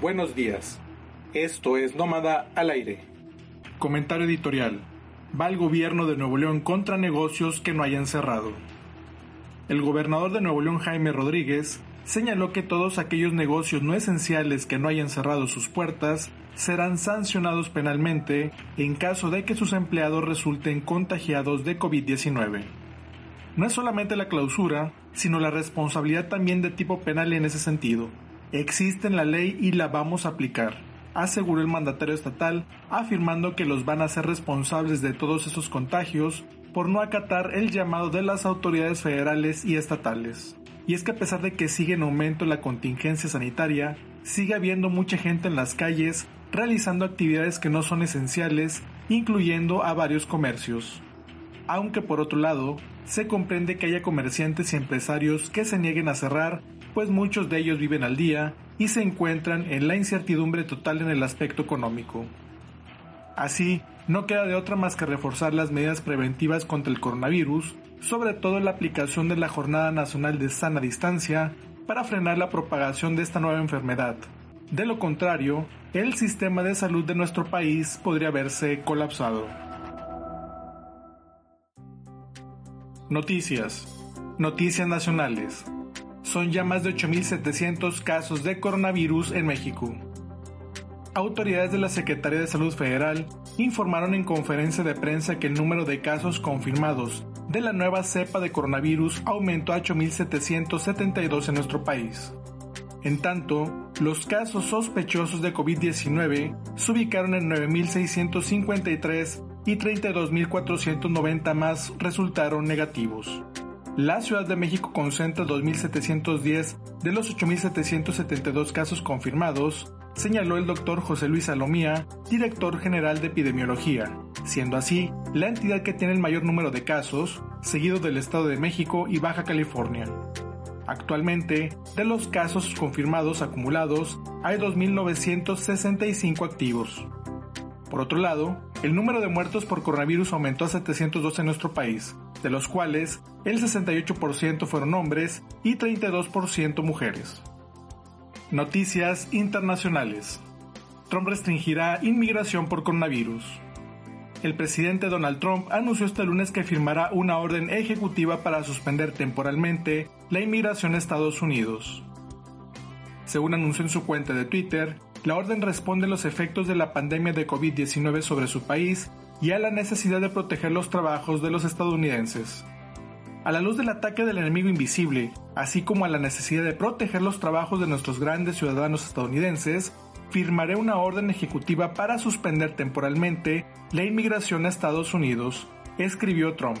Buenos días. Esto es Nómada al aire. Comentario editorial. Va el gobierno de Nuevo León contra negocios que no hayan cerrado. El gobernador de Nuevo León, Jaime Rodríguez, señaló que todos aquellos negocios no esenciales que no hayan cerrado sus puertas serán sancionados penalmente en caso de que sus empleados resulten contagiados de COVID-19. No es solamente la clausura, sino la responsabilidad también de tipo penal en ese sentido. Existe en la ley y la vamos a aplicar, aseguró el mandatario estatal, afirmando que los van a ser responsables de todos esos contagios por no acatar el llamado de las autoridades federales y estatales. Y es que a pesar de que sigue en aumento la contingencia sanitaria, sigue habiendo mucha gente en las calles realizando actividades que no son esenciales, incluyendo a varios comercios. Aunque por otro lado, se comprende que haya comerciantes y empresarios que se nieguen a cerrar, pues muchos de ellos viven al día y se encuentran en la incertidumbre total en el aspecto económico. Así, no queda de otra más que reforzar las medidas preventivas contra el coronavirus, sobre todo la aplicación de la Jornada Nacional de Sana Distancia para frenar la propagación de esta nueva enfermedad. De lo contrario, el sistema de salud de nuestro país podría verse colapsado. Noticias. Noticias nacionales. Son ya más de 8.700 casos de coronavirus en México autoridades de la Secretaría de Salud Federal informaron en conferencia de prensa que el número de casos confirmados de la nueva cepa de coronavirus aumentó a 8.772 en nuestro país. En tanto, los casos sospechosos de COVID-19 se ubicaron en 9.653 y 32.490 más resultaron negativos. La Ciudad de México concentra 2.710 de los 8.772 casos confirmados, señaló el doctor José Luis Salomía, director general de epidemiología, siendo así la entidad que tiene el mayor número de casos, seguido del Estado de México y Baja California. Actualmente, de los casos confirmados acumulados, hay 2.965 activos. Por otro lado, el número de muertos por coronavirus aumentó a 702 en nuestro país, de los cuales el 68% fueron hombres y 32% mujeres. Noticias internacionales. Trump restringirá inmigración por coronavirus. El presidente Donald Trump anunció este lunes que firmará una orden ejecutiva para suspender temporalmente la inmigración a Estados Unidos. Según anunció en su cuenta de Twitter, la orden responde a los efectos de la pandemia de COVID-19 sobre su país y a la necesidad de proteger los trabajos de los estadounidenses. A la luz del ataque del enemigo invisible, así como a la necesidad de proteger los trabajos de nuestros grandes ciudadanos estadounidenses, firmaré una orden ejecutiva para suspender temporalmente la inmigración a Estados Unidos, escribió Trump.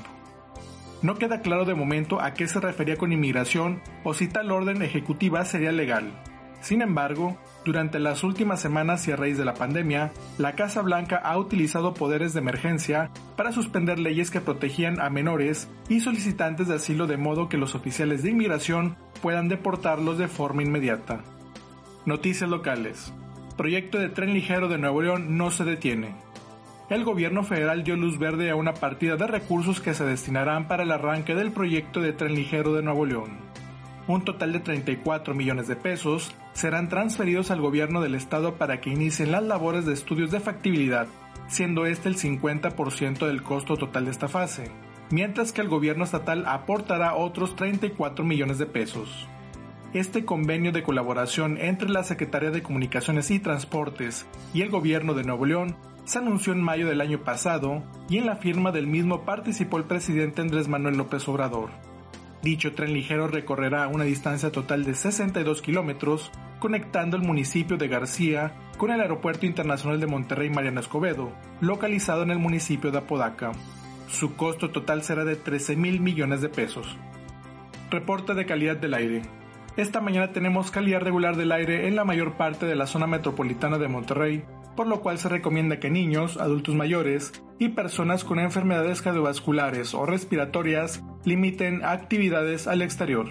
No queda claro de momento a qué se refería con inmigración o si tal orden ejecutiva sería legal. Sin embargo, durante las últimas semanas y a raíz de la pandemia, la Casa Blanca ha utilizado poderes de emergencia para suspender leyes que protegían a menores y solicitantes de asilo de modo que los oficiales de inmigración puedan deportarlos de forma inmediata. Noticias locales. Proyecto de tren ligero de Nuevo León no se detiene. El gobierno federal dio luz verde a una partida de recursos que se destinarán para el arranque del proyecto de tren ligero de Nuevo León un total de 34 millones de pesos serán transferidos al gobierno del estado para que inicien las labores de estudios de factibilidad, siendo este el 50% del costo total de esta fase, mientras que el gobierno estatal aportará otros 34 millones de pesos. Este convenio de colaboración entre la Secretaría de Comunicaciones y Transportes y el gobierno de Nuevo León se anunció en mayo del año pasado y en la firma del mismo participó el presidente Andrés Manuel López Obrador. Dicho tren ligero recorrerá una distancia total de 62 kilómetros, conectando el municipio de García con el Aeropuerto Internacional de Monterrey Mariano Escobedo, localizado en el municipio de Apodaca. Su costo total será de 13 mil millones de pesos. Reporte de calidad del aire. Esta mañana tenemos calidad regular del aire en la mayor parte de la zona metropolitana de Monterrey, por lo cual se recomienda que niños, adultos mayores y personas con enfermedades cardiovasculares o respiratorias limiten actividades al exterior.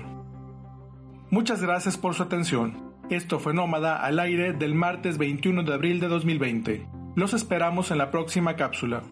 Muchas gracias por su atención. Esto fue Nómada al aire del martes 21 de abril de 2020. Los esperamos en la próxima cápsula.